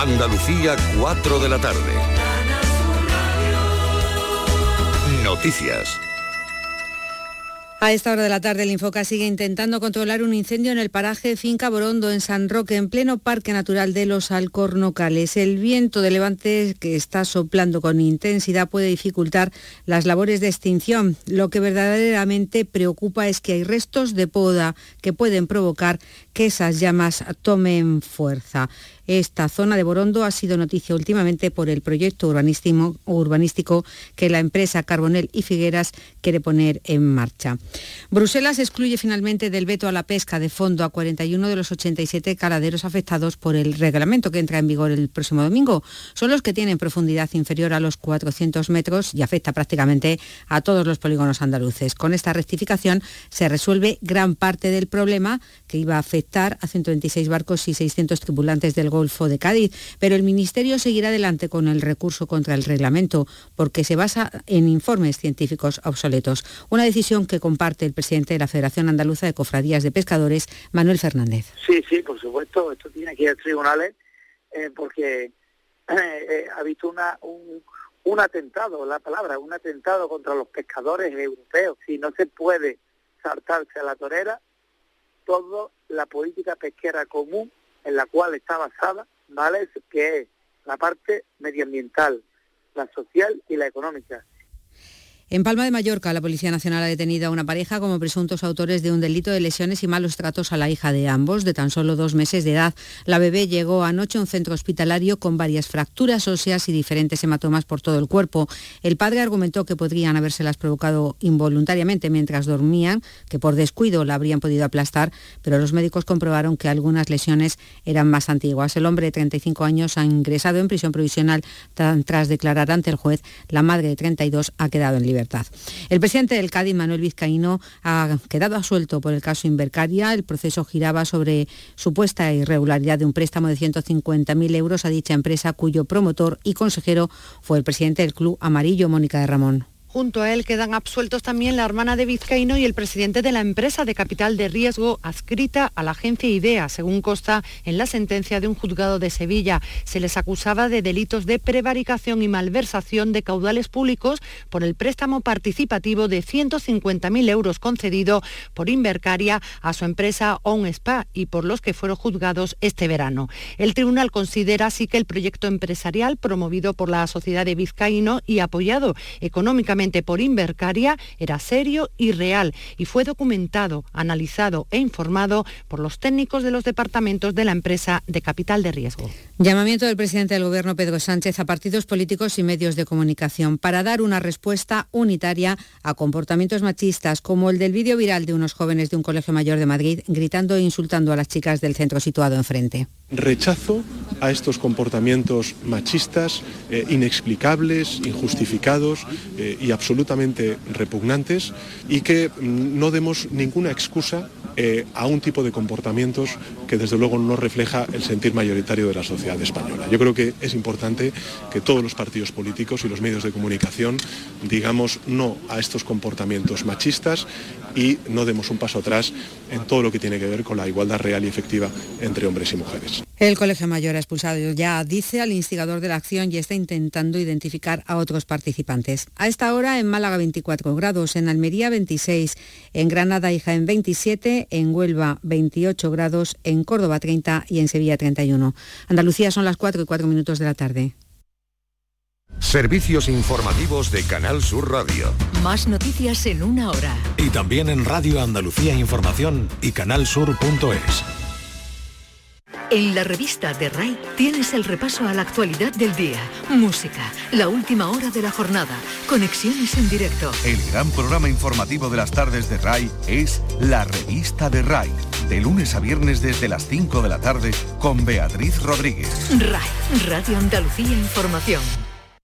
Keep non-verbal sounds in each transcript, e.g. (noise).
Andalucía, 4 de la tarde. Noticias. A esta hora de la tarde, el Infoca sigue intentando controlar un incendio en el paraje Finca Borondo, en San Roque, en pleno Parque Natural de los Alcornocales. El viento de levante que está soplando con intensidad puede dificultar las labores de extinción. Lo que verdaderamente preocupa es que hay restos de poda que pueden provocar que esas llamas tomen fuerza. Esta zona de Borondo ha sido noticia últimamente por el proyecto urbanístico que la empresa Carbonel y Figueras quiere poner en marcha. Bruselas excluye finalmente del veto a la pesca de fondo a 41 de los 87 caladeros afectados por el reglamento que entra en vigor el próximo domingo. Son los que tienen profundidad inferior a los 400 metros y afecta prácticamente a todos los polígonos andaluces. Con esta rectificación se resuelve gran parte del problema que iba a afectar a 126 barcos y 600 tripulantes del Golfo de Cádiz, pero el Ministerio seguirá adelante con el recurso contra el reglamento porque se basa en informes científicos obsoletos, una decisión que comparte el presidente de la Federación Andaluza de Cofradías de Pescadores, Manuel Fernández. Sí, sí, por supuesto, esto tiene que ir a tribunales eh, porque (clears throat) eh, eh, ha visto una, un, un atentado, la palabra, un atentado contra los pescadores europeos. Si no se puede saltarse a la torera, toda la política pesquera común en la cual está basada, ¿vale? Que es la parte medioambiental, la social y la económica. En Palma de Mallorca, la Policía Nacional ha detenido a una pareja como presuntos autores de un delito de lesiones y malos tratos a la hija de ambos, de tan solo dos meses de edad. La bebé llegó anoche a un centro hospitalario con varias fracturas óseas y diferentes hematomas por todo el cuerpo. El padre argumentó que podrían habérselas provocado involuntariamente mientras dormían, que por descuido la habrían podido aplastar, pero los médicos comprobaron que algunas lesiones eran más antiguas. El hombre de 35 años ha ingresado en prisión provisional tras declarar ante el juez. La madre de 32 ha quedado en libertad. El presidente del Cádiz, Manuel Vizcaíno, ha quedado asuelto por el caso Invercaria. El proceso giraba sobre supuesta irregularidad de un préstamo de 150.000 euros a dicha empresa, cuyo promotor y consejero fue el presidente del Club Amarillo, Mónica de Ramón. Junto a él quedan absueltos también la hermana de Vizcaíno y el presidente de la empresa de capital de riesgo adscrita a la agencia IDEA, según consta en la sentencia de un juzgado de Sevilla. Se les acusaba de delitos de prevaricación y malversación de caudales públicos por el préstamo participativo de 150.000 euros concedido por Invercaria a su empresa On Spa y por los que fueron juzgados este verano. El tribunal considera así que el proyecto empresarial promovido por la sociedad de Vizcaíno y apoyado económicamente por Invercaria era serio y real y fue documentado, analizado e informado por los técnicos de los departamentos de la empresa de capital de riesgo. Llamamiento del presidente del Gobierno Pedro Sánchez a partidos políticos y medios de comunicación para dar una respuesta unitaria a comportamientos machistas como el del vídeo viral de unos jóvenes de un colegio mayor de Madrid gritando e insultando a las chicas del centro situado enfrente. Rechazo a estos comportamientos machistas eh, inexplicables, injustificados eh, y absolutamente repugnantes y que mm, no demos ninguna excusa eh, a un tipo de comportamientos que desde luego no refleja el sentir mayoritario de la sociedad española. Yo creo que es importante que todos los partidos políticos y los medios de comunicación digamos no a estos comportamientos machistas y no demos un paso atrás en todo lo que tiene que ver con la igualdad real y efectiva entre hombres y mujeres. El Colegio Mayor ha expulsado ya, dice, al instigador de la acción y está intentando identificar a otros participantes. A esta hora en Málaga 24 grados, en Almería 26, en Granada y Jaén 27, en Huelva 28 grados, en Córdoba 30 y en Sevilla 31. Andalucía son las 4 y 4 minutos de la tarde. Servicios informativos de Canal Sur Radio. Más noticias en una hora. Y también en Radio Andalucía Información y canalsur.es. En la revista de RAI tienes el repaso a la actualidad del día, música, la última hora de la jornada, conexiones en directo. El gran programa informativo de las tardes de RAI es La revista de RAI, de lunes a viernes desde las 5 de la tarde con Beatriz Rodríguez. RAI, Radio Andalucía Información.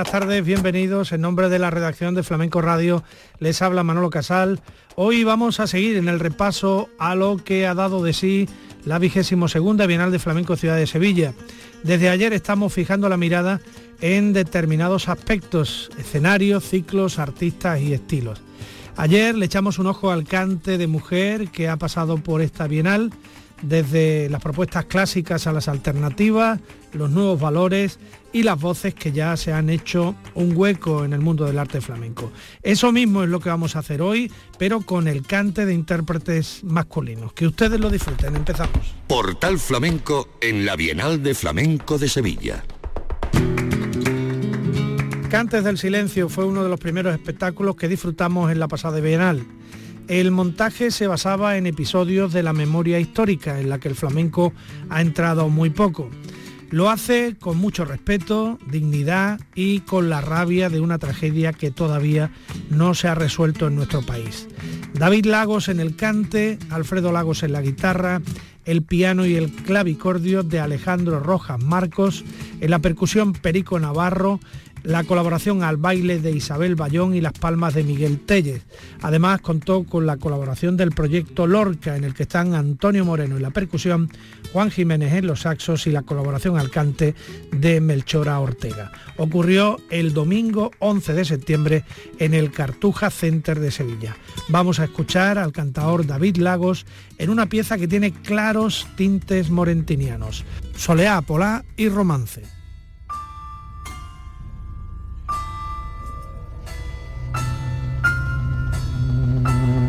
buenas tardes, bienvenidos. En nombre de la redacción de Flamenco Radio les habla Manolo Casal. Hoy vamos a seguir en el repaso a lo que ha dado de sí la vigésimo segunda Bienal de Flamenco Ciudad de Sevilla. Desde ayer estamos fijando la mirada en determinados aspectos, escenarios, ciclos, artistas y estilos. Ayer le echamos un ojo al cante de mujer que ha pasado por esta Bienal, desde las propuestas clásicas a las alternativas, los nuevos valores y las voces que ya se han hecho un hueco en el mundo del arte flamenco. Eso mismo es lo que vamos a hacer hoy, pero con el cante de intérpretes masculinos. Que ustedes lo disfruten. Empezamos. Portal Flamenco en la Bienal de Flamenco de Sevilla. Cantes del Silencio fue uno de los primeros espectáculos que disfrutamos en la pasada Bienal. El montaje se basaba en episodios de la memoria histórica, en la que el flamenco ha entrado muy poco. Lo hace con mucho respeto, dignidad y con la rabia de una tragedia que todavía no se ha resuelto en nuestro país. David Lagos en el cante, Alfredo Lagos en la guitarra, el piano y el clavicordio de Alejandro Rojas Marcos, en la percusión Perico Navarro, la colaboración al baile de Isabel Bayón y las palmas de Miguel Telles. Además contó con la colaboración del proyecto Lorca, en el que están Antonio Moreno en la percusión, Juan Jiménez en los saxos y la colaboración al cante de Melchora Ortega. Ocurrió el domingo 11 de septiembre en el Cartuja Center de Sevilla. Vamos a escuchar al cantador David Lagos en una pieza que tiene claros tintes morentinianos, soleá, polá y romance. Mm-hmm.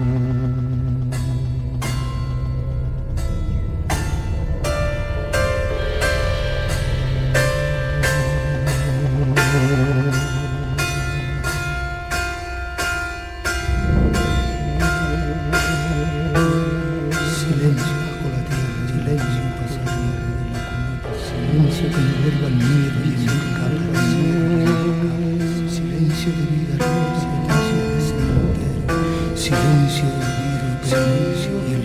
silencio, silencio.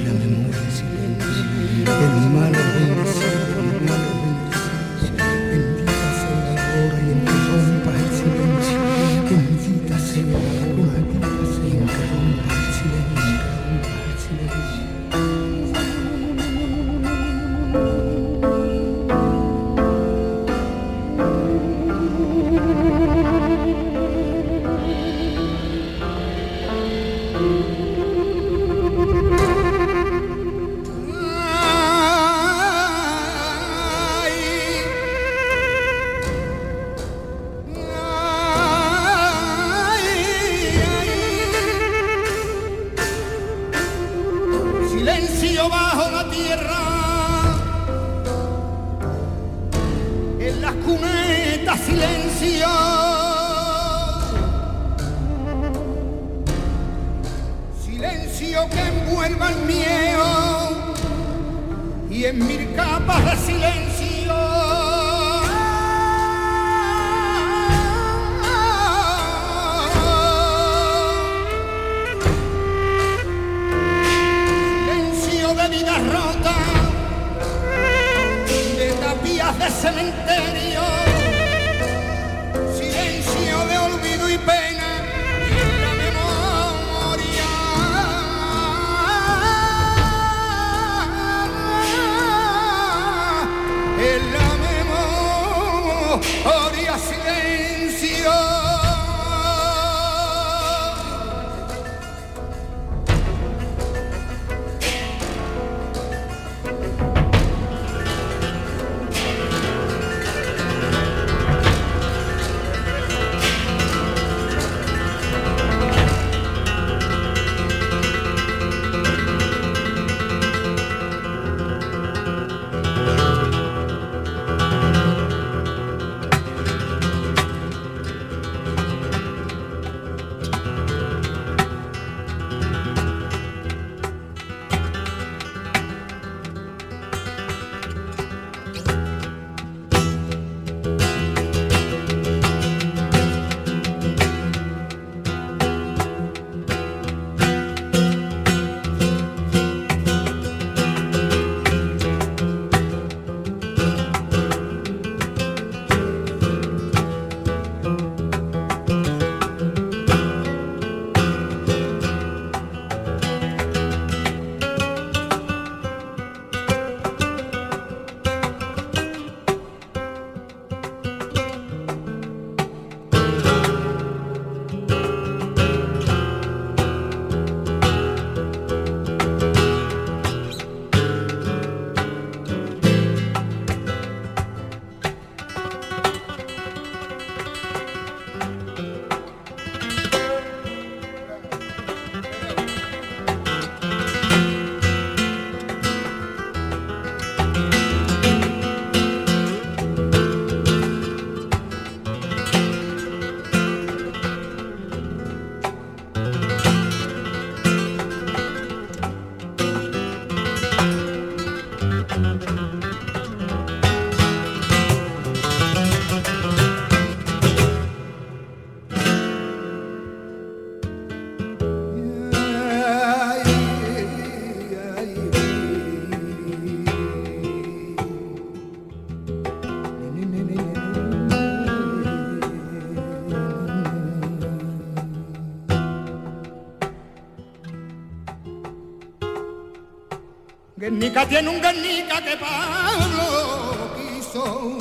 Guernica tiene un Guernica que Pablo quiso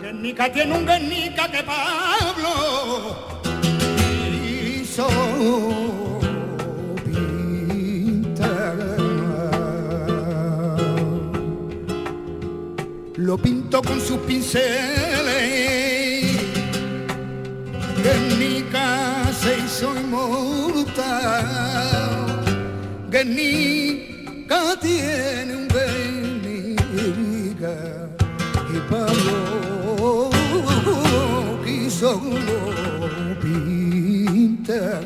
Guernica tiene un Guernica que Pablo lo pinto con sus pinceles. Que en mi casa hizo inmortal Guernica tiene un Guernica y Pablo quiso pintar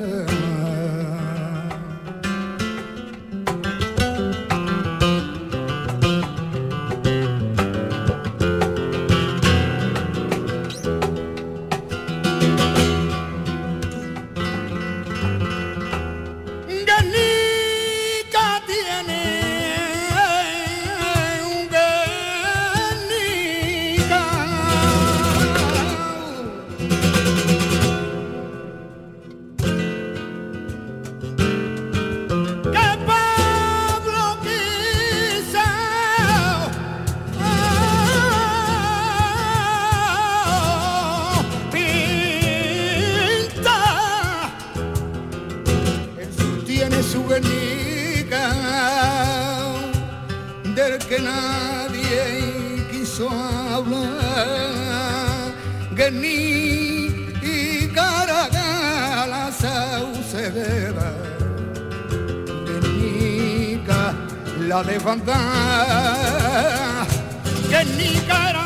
que nadie quiso hablar, que ni y caragala saucedera, que ni la levantar, que ni cara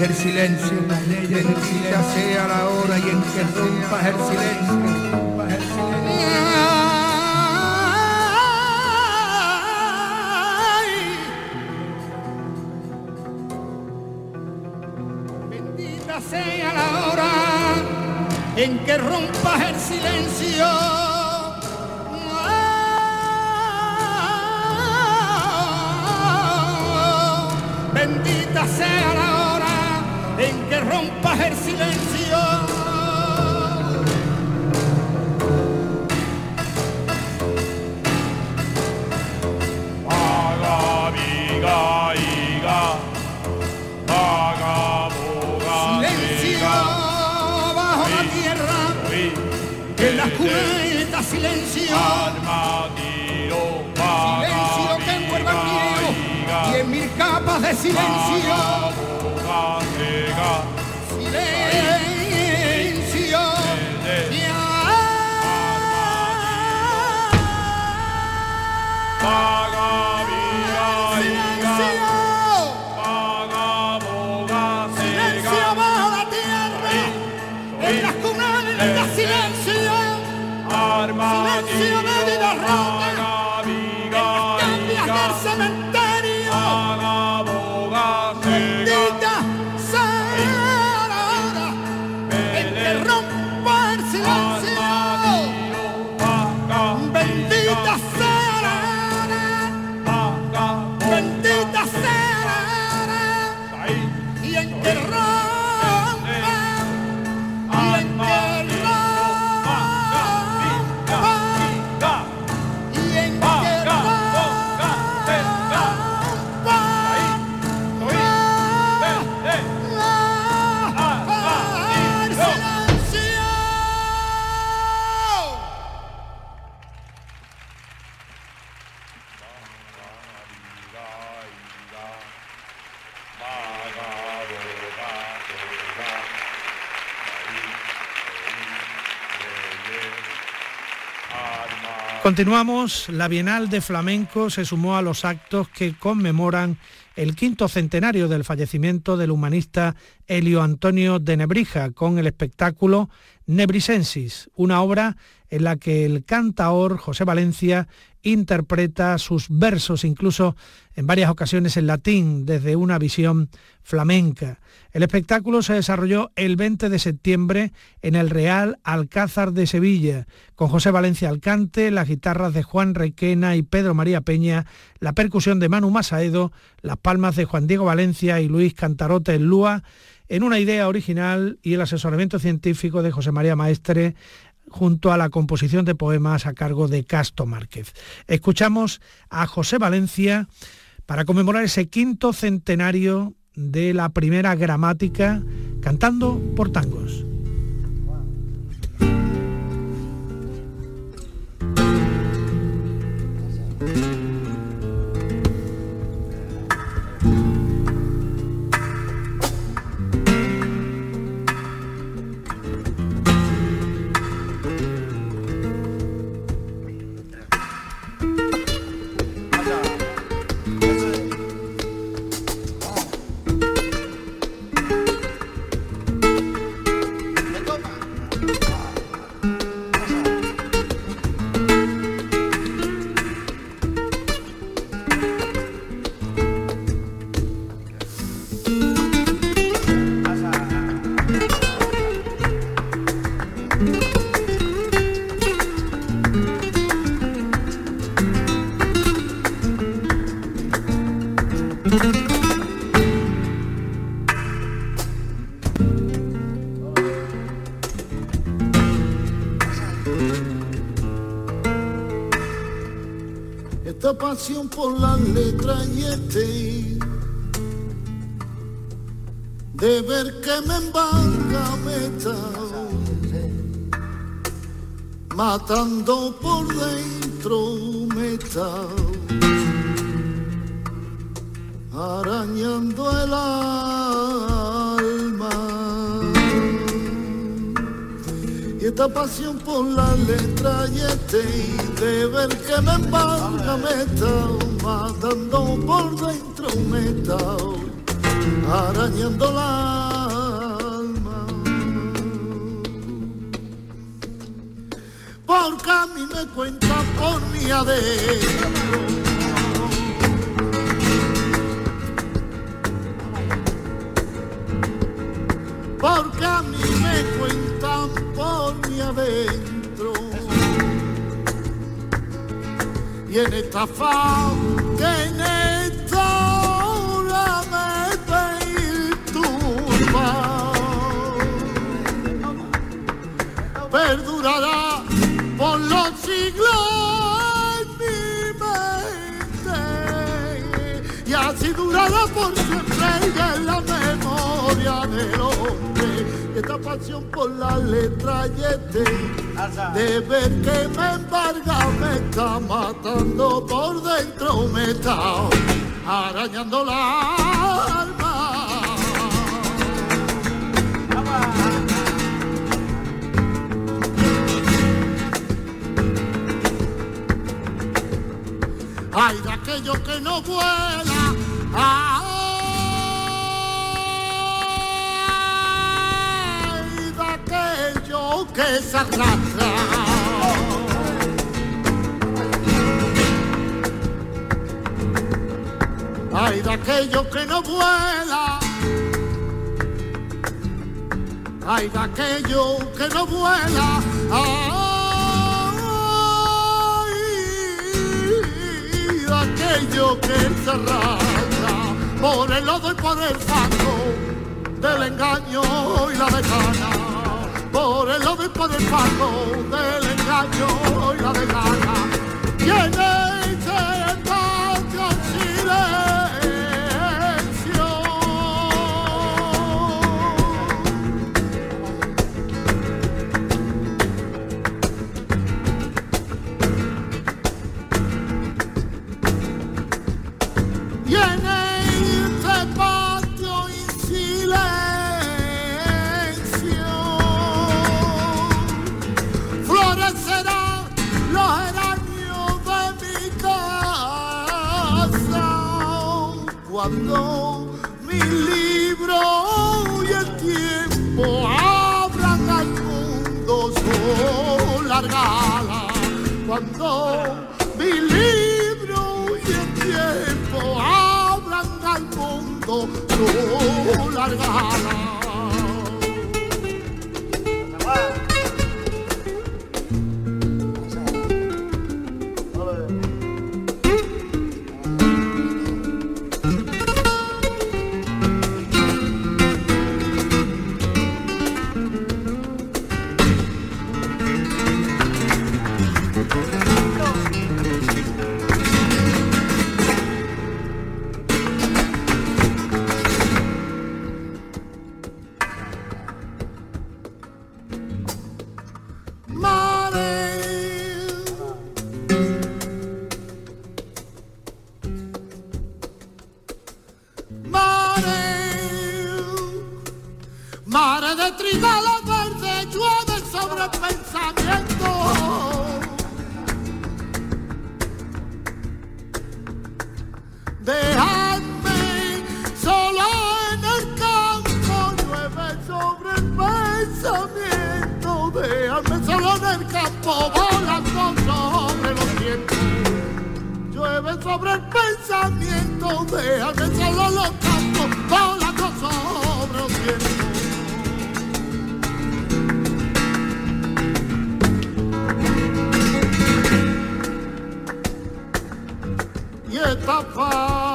del silencio sea la hora y en que rompas el silencio. Bendita sea la hora en que rompas el silencio. Continuamos, la Bienal de Flamenco se sumó a los actos que conmemoran el quinto centenario del fallecimiento del humanista Helio Antonio de Nebrija con el espectáculo Nebrisensis, una obra en la que el cantaor José Valencia interpreta sus versos incluso en varias ocasiones en latín desde una visión flamenca. El espectáculo se desarrolló el 20 de septiembre en el Real Alcázar de Sevilla, con José Valencia al cante, las guitarras de Juan Requena y Pedro María Peña, la percusión de Manu Masaedo, las palmas de Juan Diego Valencia y Luis Cantarote en Lúa, en una idea original y el asesoramiento científico de José María Maestre, junto a la composición de poemas a cargo de Casto Márquez. Escuchamos a José Valencia para conmemorar ese quinto centenario de la primera gramática cantando por tangos. Matando por dentro me está arañando el alma. Y esta pasión por la letra y este de ver que me embarga me está matando por dentro me está arañando la porque a mí me cuentan por mi adentro. Porque a mí me cuentan por mi adentro. Y en esta que en esta hora me perdurará perdurará por siempre y en la memoria del hombre. Esta pasión por la letra y este de ver que me embarga me está matando por dentro, me está arañando la alma. Ay, de aquello que no fue que se arrastra. Ay de aquello que no vuela, ay de aquello que no vuela, ay de aquello que se arrastra por el lodo y por el fango del engaño y la decana, por el lodo y por el fango del engaño y la decana. Pensamiento. Dejadme solo en el campo, volando sobre los vientos. Llueve sobre el pensamiento, déjame solo en los campos, volando sobre los vientos. y esta paz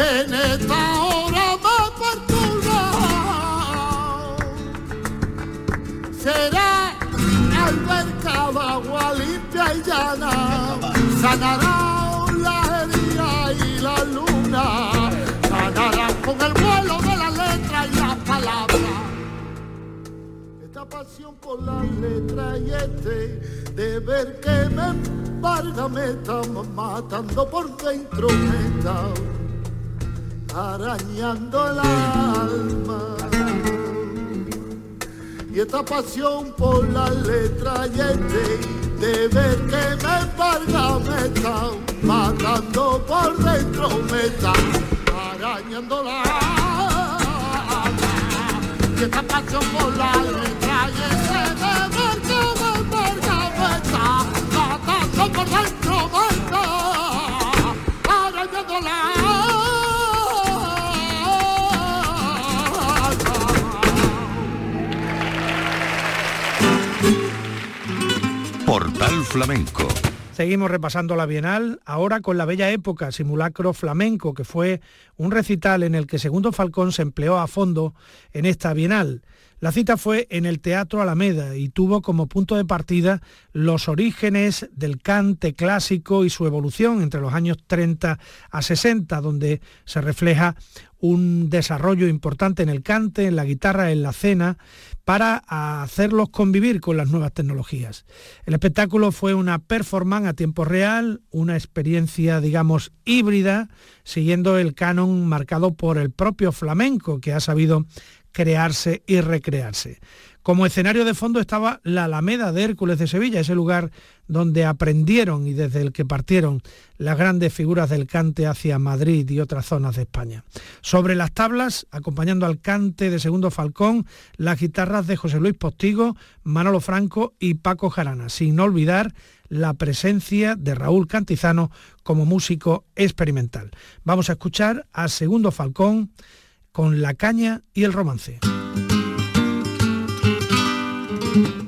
que en esta hora me perturba. Será alberca de agua limpia y llana, sanará la herida y la luna, sanará con el vuelo de la letra y la palabra. Esta pasión por la letra y este deber que me embarga me está matando por dentro, me arañando el alma y esta pasión por la letra y este deber que me embarga me está matando por dentro, me está arañando la alma. y esta pasión por la letra Flamenco. Seguimos repasando la Bienal, ahora con la bella época, simulacro flamenco, que fue un recital en el que Segundo Falcón se empleó a fondo en esta Bienal. La cita fue en el Teatro Alameda y tuvo como punto de partida los orígenes del cante clásico y su evolución entre los años 30 a 60, donde se refleja un desarrollo importante en el cante, en la guitarra, en la cena, para hacerlos convivir con las nuevas tecnologías. El espectáculo fue una performance a tiempo real, una experiencia, digamos, híbrida, siguiendo el canon marcado por el propio flamenco, que ha sabido crearse y recrearse. Como escenario de fondo estaba la Alameda de Hércules de Sevilla, ese lugar donde aprendieron y desde el que partieron las grandes figuras del cante hacia Madrid y otras zonas de España. Sobre las tablas, acompañando al cante de Segundo Falcón, las guitarras de José Luis Postigo, Manolo Franco y Paco Jarana, sin olvidar la presencia de Raúl Cantizano como músico experimental. Vamos a escuchar a Segundo Falcón con La caña y el romance. thank you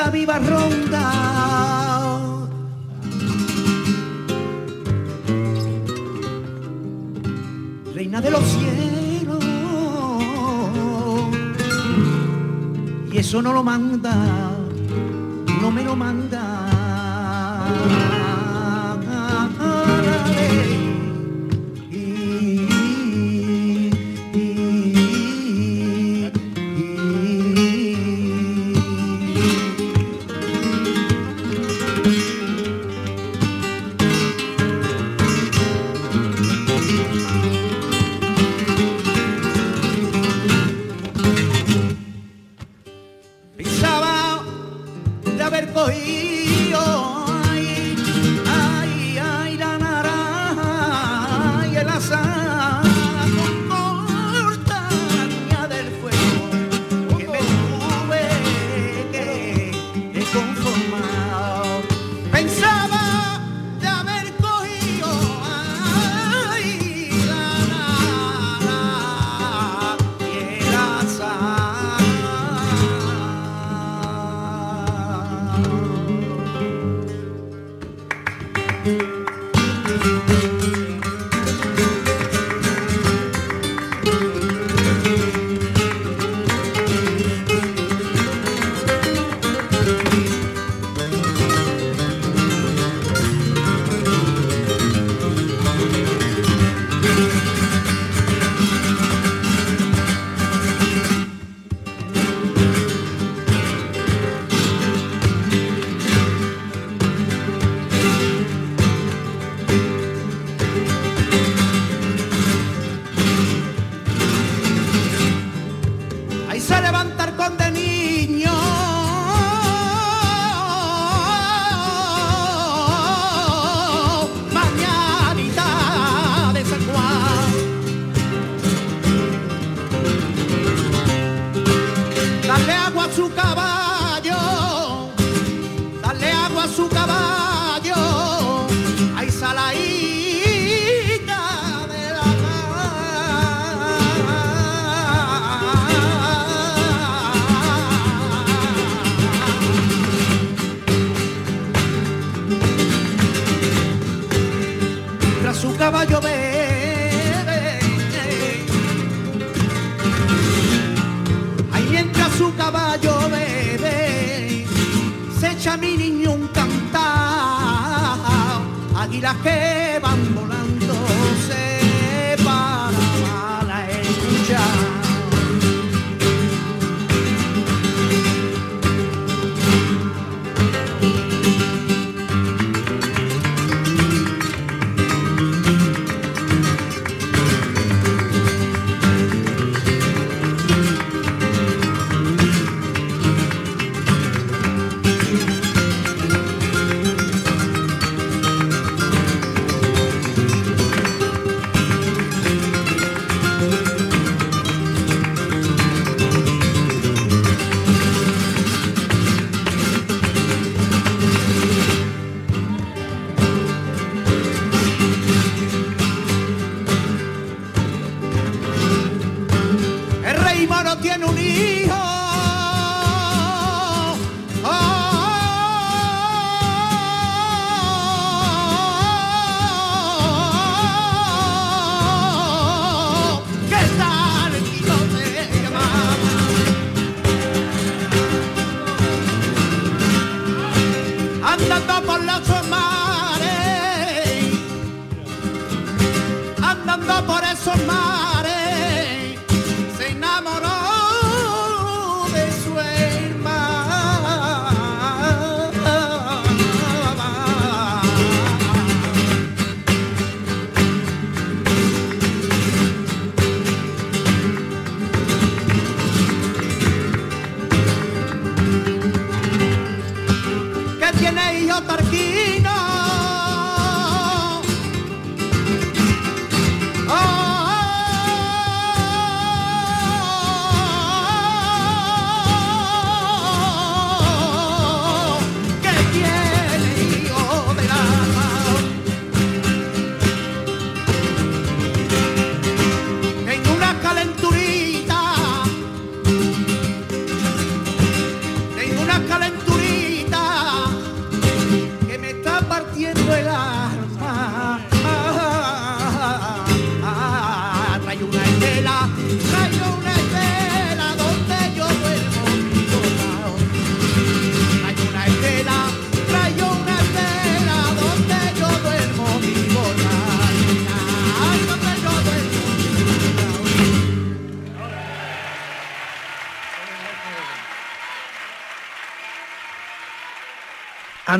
esa viva ronda. Reina de los cielos, y eso no lo manda, no me lo manda.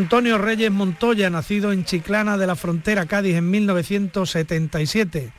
Antonio Reyes Montoya, nacido en Chiclana de la Frontera, Cádiz, en 1977.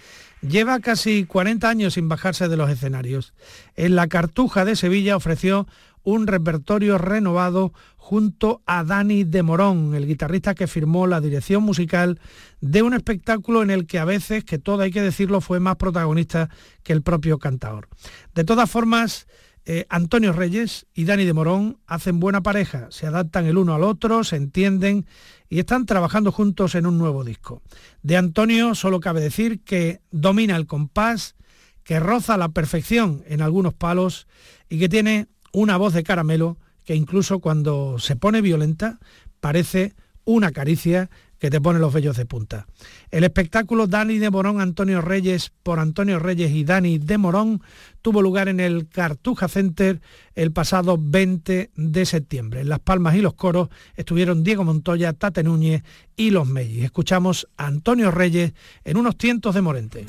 Lleva casi 40 años sin bajarse de los escenarios. En la Cartuja de Sevilla ofreció un repertorio renovado junto a Dani de Morón, el guitarrista que firmó la dirección musical de un espectáculo en el que a veces, que todo hay que decirlo, fue más protagonista que el propio cantador. De todas formas, eh, Antonio Reyes y Dani de Morón hacen buena pareja, se adaptan el uno al otro, se entienden y están trabajando juntos en un nuevo disco. De Antonio solo cabe decir que domina el compás, que roza la perfección en algunos palos y que tiene una voz de caramelo que incluso cuando se pone violenta parece una caricia que te pone los vellos de punta. El espectáculo Dani de Morón, Antonio Reyes por Antonio Reyes y Dani de Morón tuvo lugar en el Cartuja Center el pasado 20 de septiembre. En Las Palmas y los coros estuvieron Diego Montoya, Tate Núñez y Los Mellis. Escuchamos a Antonio Reyes en unos tientos de Morente.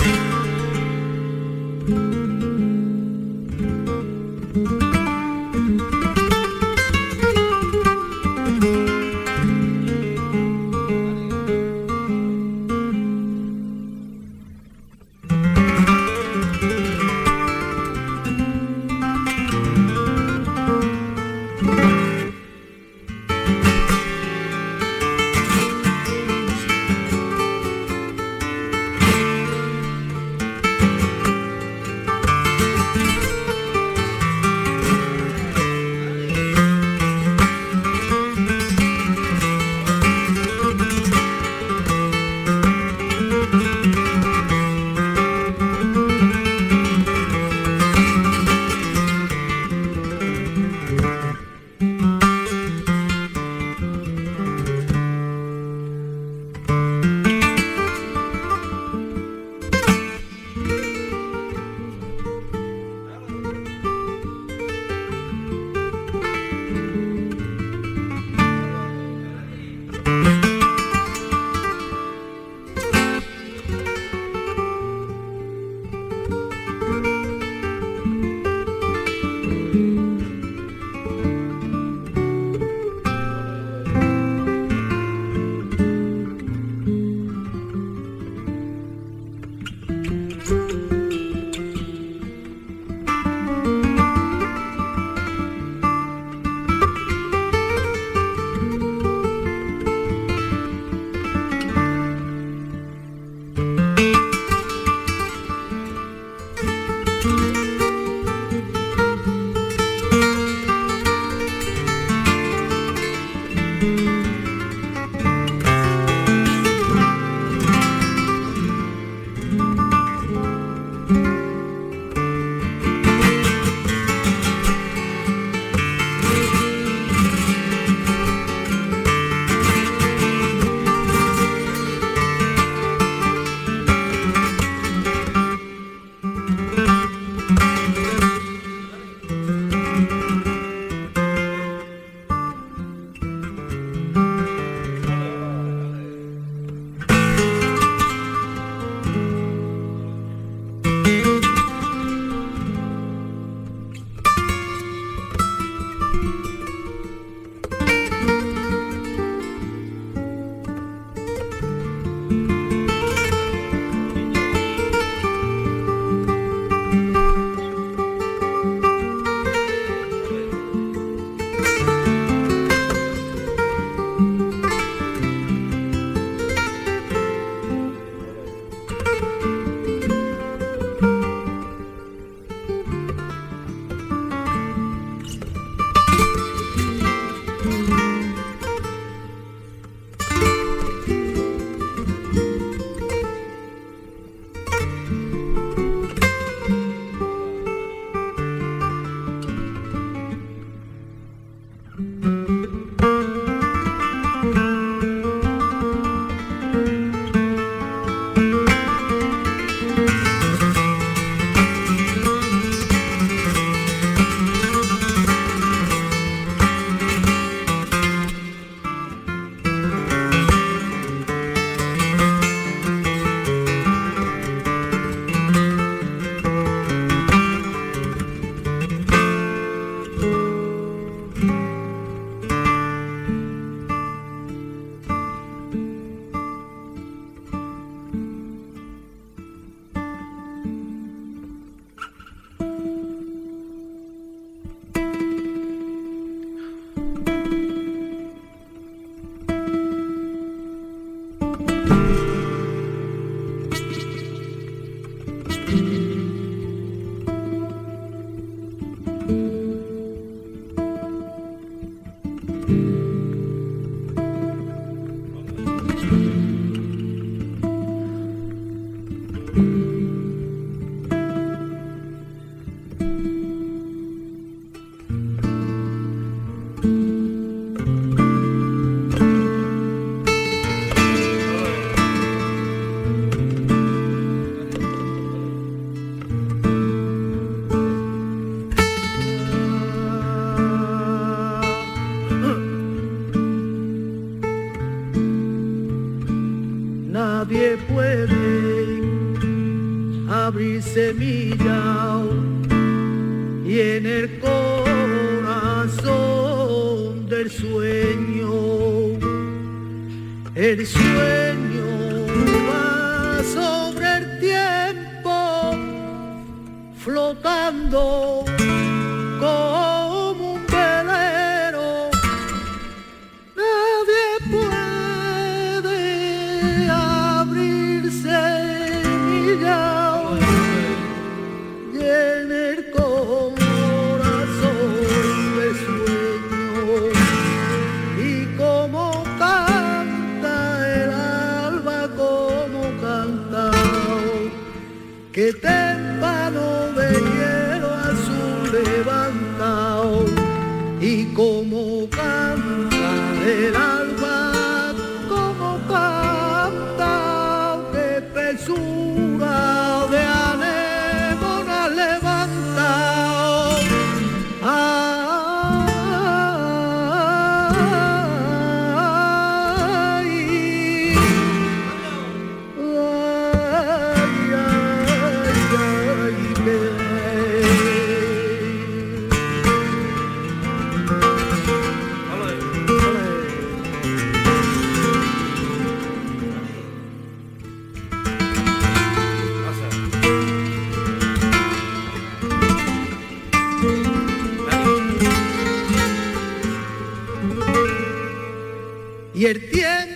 Y el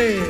Money.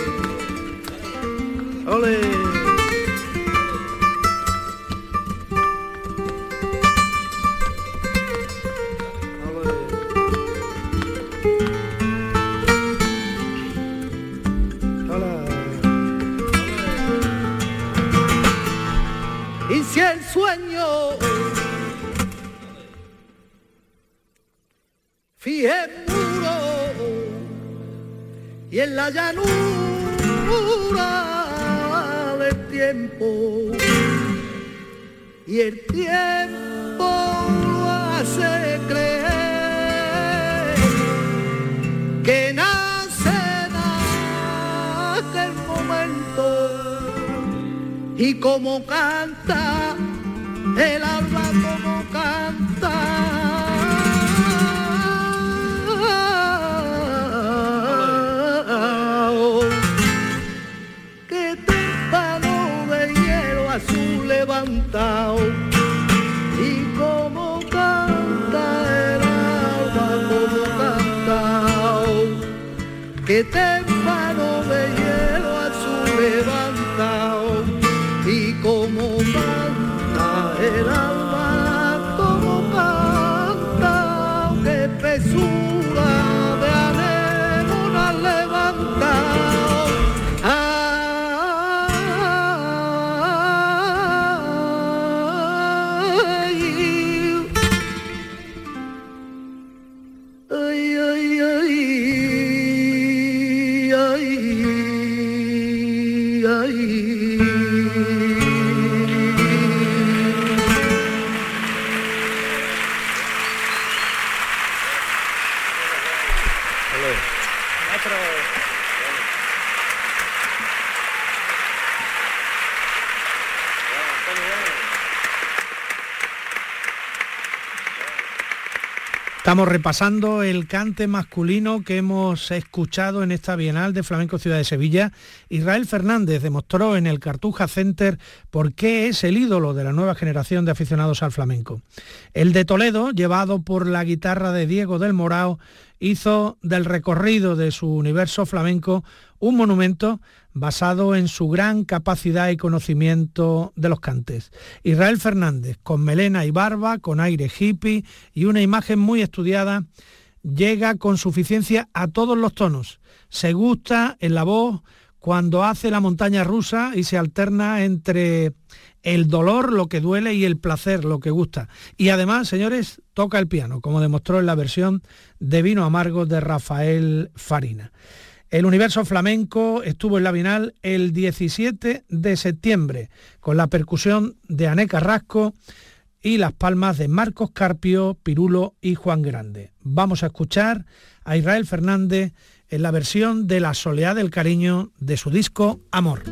Estamos repasando el cante masculino que hemos escuchado en esta Bienal de Flamenco Ciudad de Sevilla. Israel Fernández demostró en el Cartuja Center por qué es el ídolo de la nueva generación de aficionados al flamenco. El de Toledo, llevado por la guitarra de Diego del Morao, hizo del recorrido de su universo flamenco un monumento basado en su gran capacidad y conocimiento de los cantes. Israel Fernández, con melena y barba, con aire hippie y una imagen muy estudiada, llega con suficiencia a todos los tonos. Se gusta en la voz cuando hace la montaña rusa y se alterna entre el dolor, lo que duele, y el placer, lo que gusta. Y además, señores, toca el piano, como demostró en la versión de Vino Amargo de Rafael Farina. El universo flamenco estuvo en la Bienal el 17 de septiembre con la percusión de Ané Carrasco y las palmas de Marcos Carpio, Pirulo y Juan Grande. Vamos a escuchar a Israel Fernández en la versión de La soleá del cariño de su disco Amor.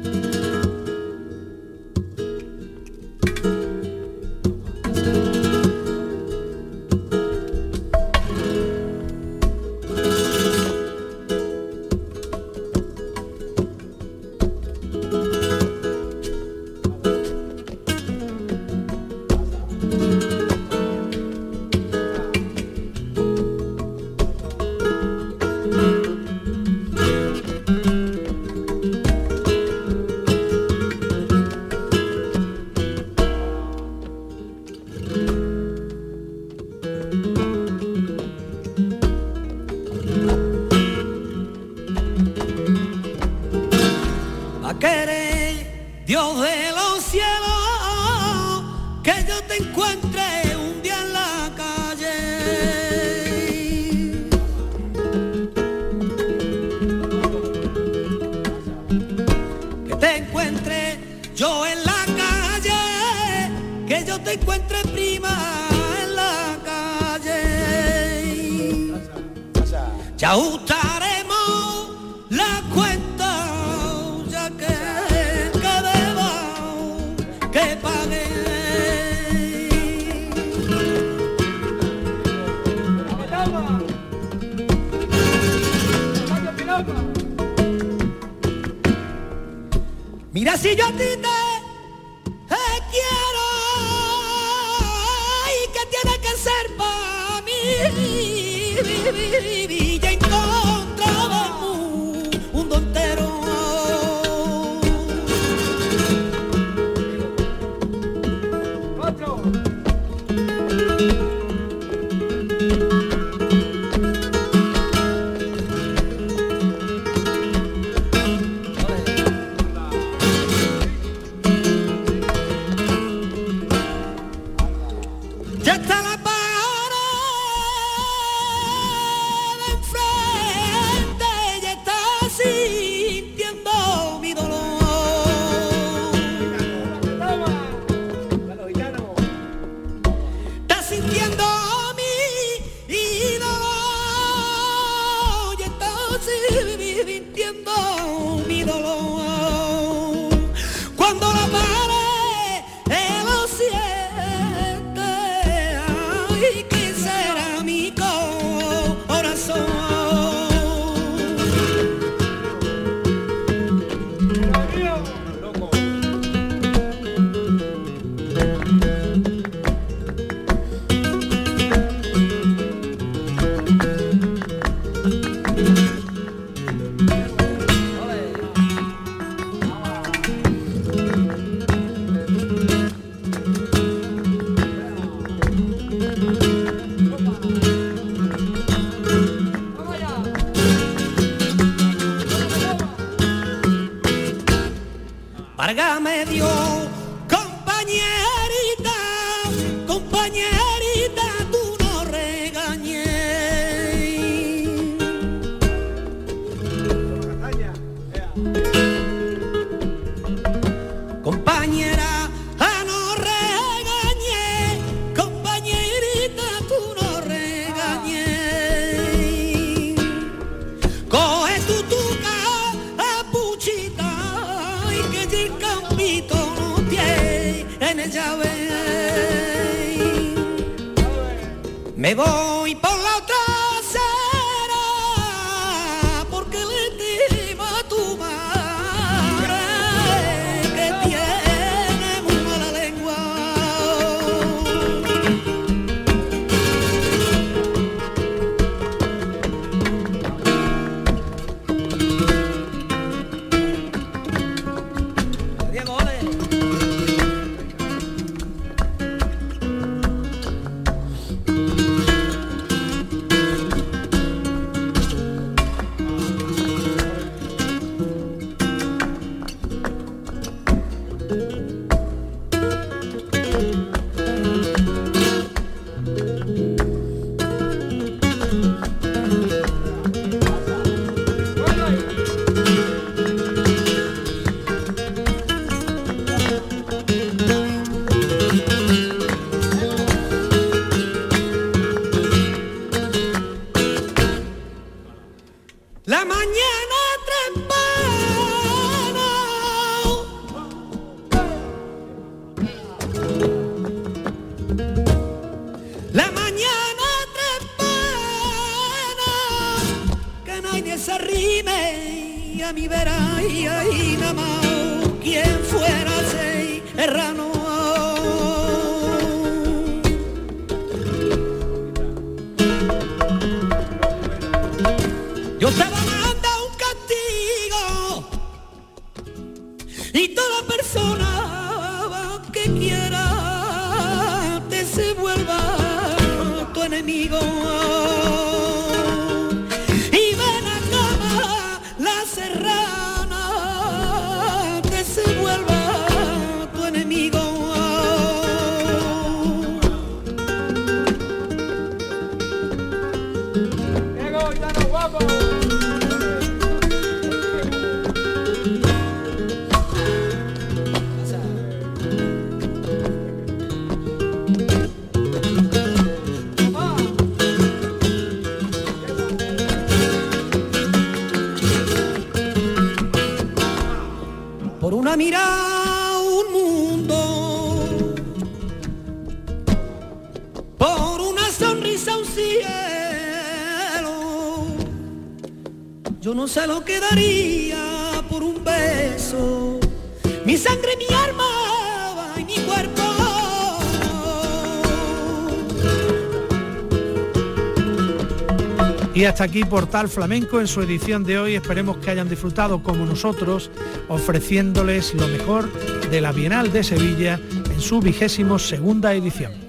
Y hasta aquí Portal Flamenco en su edición de hoy. Esperemos que hayan disfrutado como nosotros, ofreciéndoles lo mejor de la Bienal de Sevilla en su vigésimo segunda edición.